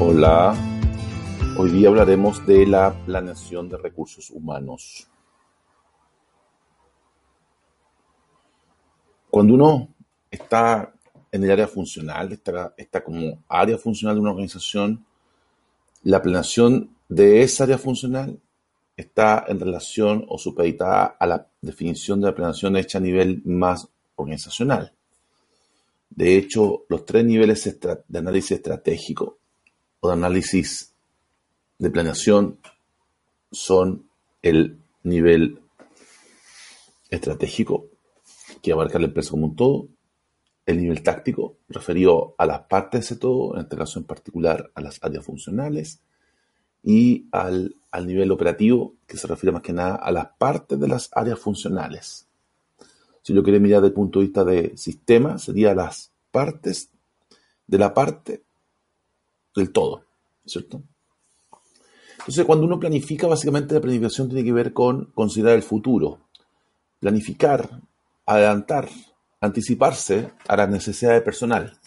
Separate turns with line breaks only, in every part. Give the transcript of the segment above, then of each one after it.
Hola, hoy día hablaremos de la planeación de recursos humanos. Cuando uno está en el área funcional, está, como área funcional de una organización, la planeación de esa área funcional está en relación o supeditada a la definición de la planeación hecha a nivel más organizacional. De hecho, los tres niveles de análisis estratégico o de análisis de planeación son el nivel estratégico, que abarca la empresa como un todo, el nivel táctico, referido a las partes de ese todo, en este caso en particular a las áreas funcionales, y al, al nivel operativo, que se refiere más que nada a las partes de las áreas funcionales. Si lo quiere mirar desde el punto de vista de sistema, sería las partes de la parte del todo, ¿cierto? Entonces, cuando uno planifica, básicamente la planificación tiene que ver con considerar el futuro, planificar, adelantar, anticiparse a las necesidades personal,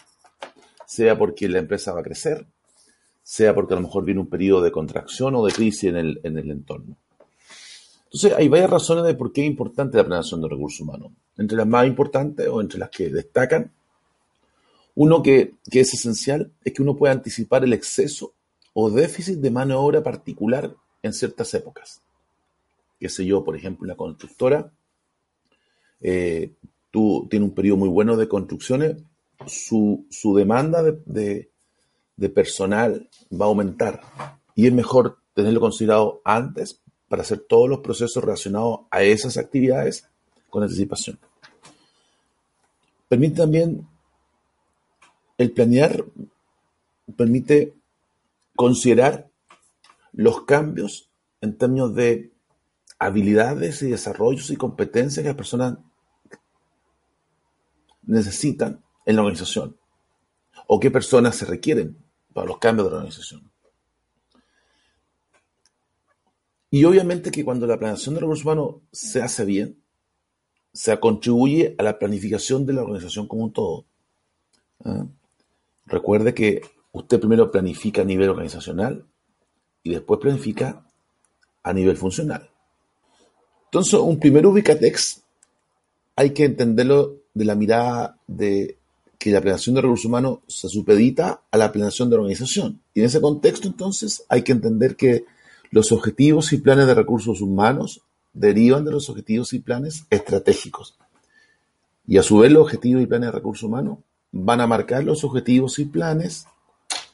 sea porque la empresa va a crecer, sea porque a lo mejor viene un periodo de contracción o de crisis en el, en el entorno. Entonces, hay varias razones de por qué es importante la planeación de recursos humanos. Entre las más importantes o entre las que destacan, uno que, es esencial es que uno pueda anticipar el exceso o déficit de mano de obra particular en ciertas épocas. Qué sé yo, por ejemplo, la constructora, eh, tú tienes un periodo muy bueno de construcciones, su, su demanda de, de, personal va a aumentar y es mejor tenerlo considerado antes para hacer todos los procesos relacionados a esas actividades con anticipación. Permite también, el planear permite considerar los cambios en términos de habilidades y desarrollos y competencias que las personas necesitan en la organización o qué personas se requieren para los cambios de la organización. Y obviamente que cuando la planeación de recursos humanos se hace bien, se contribuye a la planificación de la organización como un todo. ¿Ah? Recuerde que usted primero planifica a nivel organizacional y después planifica a nivel funcional. Entonces, un primer ubicatex hay que entenderlo de la mirada de que la planeación de recursos humanos se supedita a la planeación de organización. Y en ese contexto, entonces, hay que entender que los objetivos y planes de recursos humanos derivan de los objetivos y planes estratégicos. Y a su vez los objetivos y planes de recursos humanos van a marcar los objetivos y planes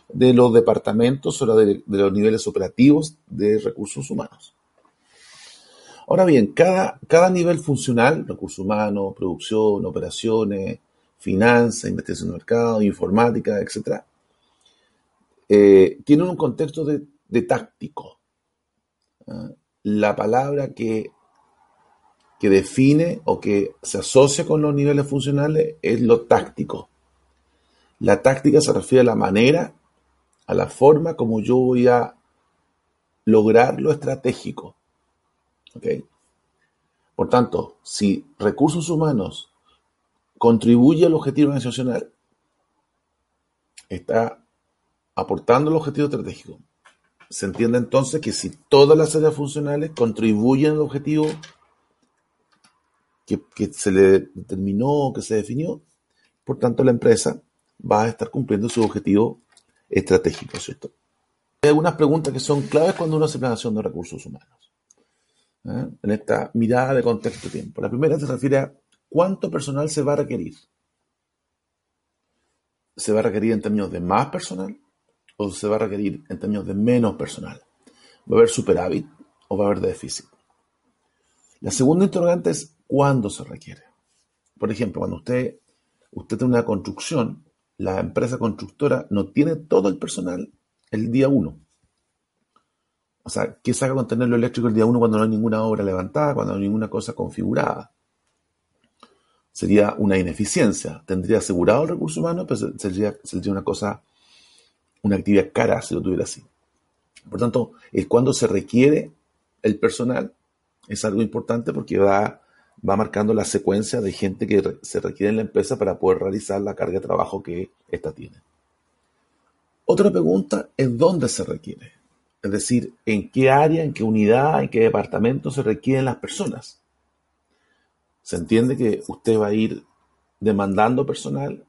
de los departamentos o de, los niveles operativos de recursos humanos. Ahora bien, cada, cada nivel funcional, recursos humanos, producción, operaciones, finanzas, investigación de mercado, informática, etc., eh, tiene un contexto de táctico. La palabra que, que define o que se asocia con los niveles funcionales es lo táctico. La táctica se refiere a la manera, a la forma como yo voy a lograr lo estratégico. Por tanto, si recursos humanos contribuye al objetivo organizacional, está aportando el objetivo estratégico. Se entiende entonces que si todas las áreas funcionales contribuyen al objetivo que, se le determinó, que se definió, por tanto la empresa va a estar cumpliendo su objetivo estratégico, ¿cierto? Hay algunas preguntas que son claves cuando uno hace planeación de recursos humanos. ¿eh? En esta mirada de contexto-tiempo. La primera se refiere a cuánto personal se va a requerir. ¿Se va a requerir en términos de más personal? o se va a requerir en términos de menos personal? ¿Va a haber superávit o va a haber déficit? La segunda interrogante es cuándo se requiere. Por ejemplo, cuando usted, usted tiene una construcción, la empresa constructora no tiene todo el personal el día 1. O sea, ¿qué saca con tenerlo eléctrico el día 1 cuando no hay ninguna obra levantada, cuando no hay ninguna cosa configurada? Sería una ineficiencia. Tendría asegurado el recurso humano, pero sería, sería una cosa una actividad cara si lo tuviera así. Por tanto, el cuando se requiere el personal es algo importante porque va, va marcando la secuencia de gente que se requiere en la empresa para poder realizar la carga de trabajo que ésta tiene. Otra pregunta es dónde se requiere. Es decir, en qué área, en qué unidad, en qué departamento se requieren las personas. Se entiende que usted va a ir demandando personal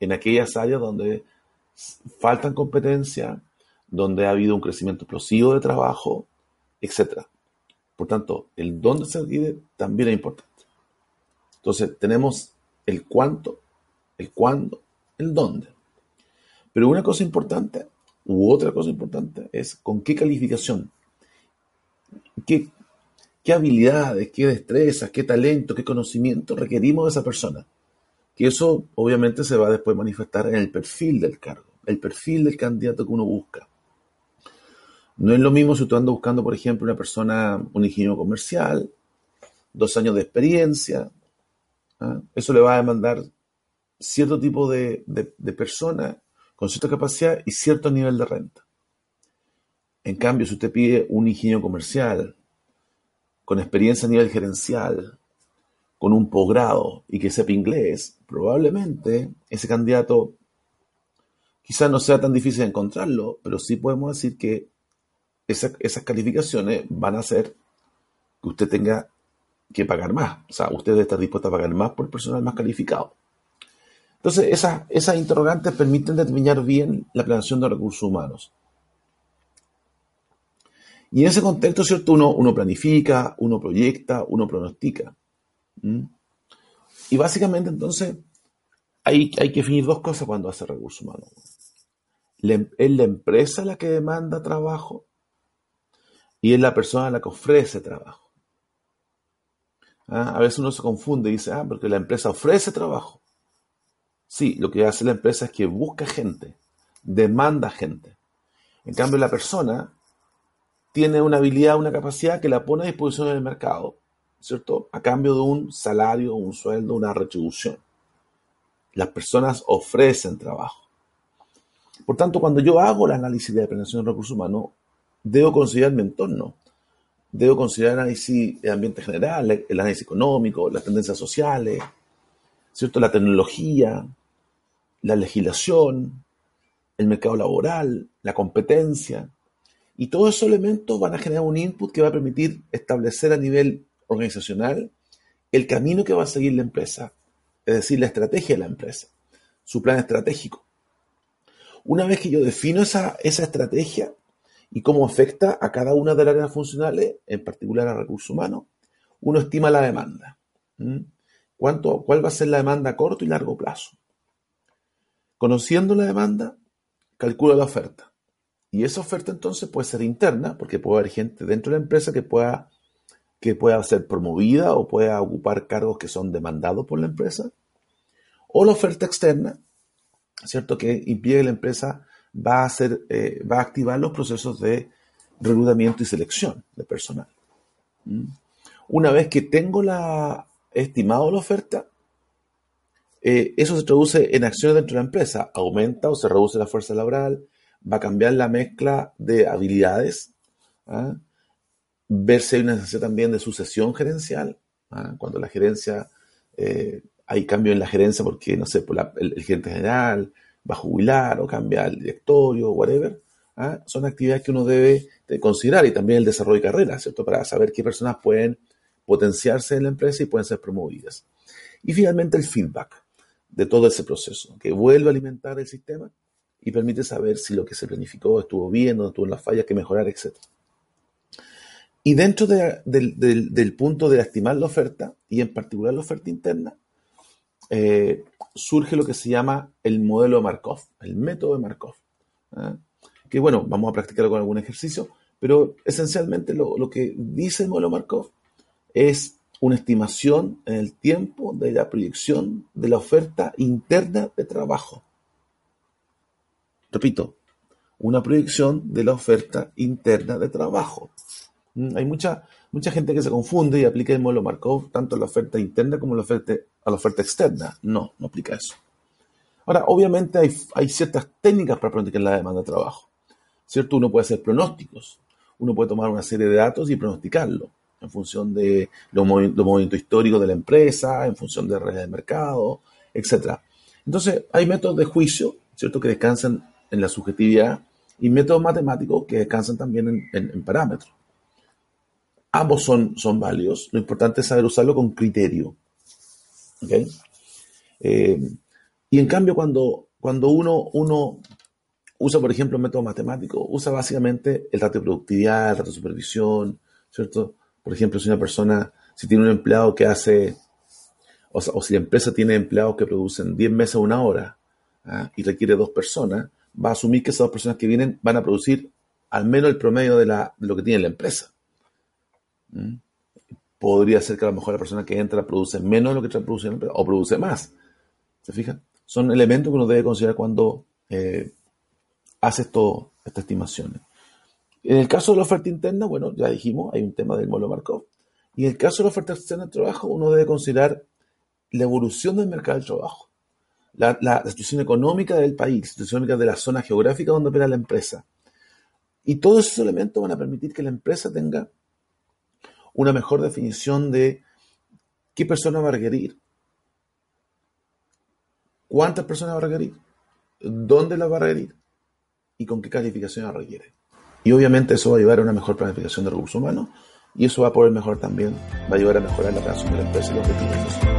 en aquellas áreas donde faltan competencia, donde ha habido un crecimiento explosivo de trabajo, etc. Por tanto, el dónde se requiere también es importante. Entonces, tenemos el cuánto, el cuándo, el dónde. Pero una cosa importante, u otra cosa importante, es con qué calificación, qué, habilidades, qué destrezas, qué talento, qué conocimiento requerimos de esa persona. Que eso obviamente se va a después manifestar en el perfil del cargo, el perfil del candidato que uno busca. No es lo mismo si usted anda buscando, por ejemplo, una persona, un ingeniero comercial, dos años de experiencia. ¿Ah? Eso le va a demandar cierto tipo de, de persona con cierta capacidad y cierto nivel de renta. En cambio, si usted pide un ingeniero comercial con experiencia a nivel gerencial, con un posgrado y que sepa inglés, probablemente ese candidato quizás no sea tan difícil de encontrarlo, pero sí podemos decir que esas calificaciones van a hacer que usted tenga que pagar más. O sea, usted debe estar dispuesto a pagar más por personal más calificado. Entonces, esas, esas interrogantes permiten determinar bien la planeación de recursos humanos. Y en ese contexto, ¿cierto? Uno, uno planifica, uno proyecta, uno pronostica. Y básicamente, entonces, hay, hay que definir dos cosas cuando hace recursos humanos. ¿Es la empresa la que demanda trabajo y es la persona la que ofrece trabajo. ¿Ah? A veces uno se confunde y dice, ah, porque la empresa ofrece trabajo. Sí, lo que hace la empresa es que busca gente, demanda gente. En cambio, la persona tiene una habilidad, una capacidad que la pone a disposición en el mercado, ¿cierto? A cambio de un salario, un sueldo, una retribución. Las personas ofrecen trabajo. Por tanto, cuando yo hago el análisis de planeación de recursos humanos, debo considerar mi entorno. Debo considerar análisis de ambiente general, el análisis económico, las tendencias sociales, ¿cierto? la tecnología, la legislación, el mercado laboral, la competencia. Y todos esos elementos van a generar un input que va a permitir establecer a nivel organizacional el camino que va a seguir la empresa, es decir, la estrategia de la empresa, su plan estratégico. Una vez que yo defino esa, esa estrategia, y cómo afecta a cada una de las áreas funcionales, en particular a recursos humanos, uno estima la demanda. ¿Cuánto, ¿Cuál va a ser la demanda a corto y largo plazo? Conociendo la demanda, calcula la oferta. Y esa oferta entonces puede ser interna, porque puede haber gente dentro de la empresa que pueda, que pueda ser promovida o pueda ocupar cargos que son demandados por la empresa. O la oferta externa, ¿cierto? Que impide que la empresa va a, eh, va a activar los procesos de reclutamiento y selección de personal. ¿Mm? Una vez que tengo la, estimado la oferta, eh, eso se traduce en acciones dentro de la empresa. Aumenta o se reduce la fuerza laboral, va a cambiar la mezcla de habilidades, ¿ah? ver si hay una necesidad también de sucesión gerencial, ¿ah? cuando la gerencia, eh, hay cambio en la gerencia porque, no sé, por el, el gerente general, va a jubilar o cambia el directorio, whatever, ¿ah? son actividades que uno debe considerar y también el desarrollo de carrera, ¿cierto? Para saber qué personas pueden potenciarse en la empresa y pueden ser promovidas. Y finalmente el feedback de todo ese proceso, que vuelve a alimentar el sistema y permite saber si lo que se planificó estuvo bien o estuvo en las fallas que mejorar, etc. Y dentro del punto de estimar la oferta, y en particular la oferta interna, eh, surge lo que se llama el modelo de Markov, el método de Markov. ¿ah? Que bueno, vamos a practicarlo con algún ejercicio, pero esencialmente lo, que dice el modelo Markov es una estimación en el tiempo de la proyección de la oferta interna de trabajo. Repito, una proyección de la oferta interna de trabajo. Mm, hay mucha, mucha gente que se confunde y aplica el modelo Markov tanto a la oferta interna como a la oferta, a la oferta externa. No, no aplica eso. Ahora, obviamente hay, ciertas técnicas para pronosticar la demanda de trabajo. ¿Cierto? Uno puede hacer pronósticos. Uno puede tomar una serie de datos y pronosticarlo en función de los, movimientos históricos de la empresa, en función de redes de mercado, etc. Entonces, hay métodos de juicio, ¿cierto?, que descansan en la subjetividad y métodos matemáticos que descansan también en, parámetros. Ambos son, son válidos, lo importante es saber usarlo con criterio. Eh, y en cambio, cuando, cuando uno, uno usa, por ejemplo, un método matemático, usa básicamente el ratio de productividad, el ratio de supervisión, ¿cierto? Por ejemplo, si una persona, si tiene un empleado que hace, o, si la empresa tiene empleados que producen 10 meses a una hora ¿ah? y requiere dos personas, va a asumir que esas dos personas que vienen van a producir al menos el promedio de, la, lo que tiene la empresa. Podría ser que a lo mejor la persona que entra produce menos de lo que la empresa, o produce más. ¿Se fijan? Son elementos que uno debe considerar cuando eh, hace estas estimaciones. En el caso de la oferta interna, bueno, ya dijimos, hay un tema del modelo Markov. Y en el caso de la oferta externa de trabajo, uno debe considerar la evolución del mercado del trabajo, la, situación económica del país, la situación económica de la zona geográfica donde opera la empresa. Y todos esos elementos van a permitir que la empresa tenga una mejor definición de qué persona va a requerir, cuántas personas va a requerir, dónde las va a requerir y con qué calificación requiere. Y obviamente eso va a llevar a una mejor planificación de recursos humanos y eso va a poder mejorar también, va a llevar a mejorar la operación de la empresa y los objetivos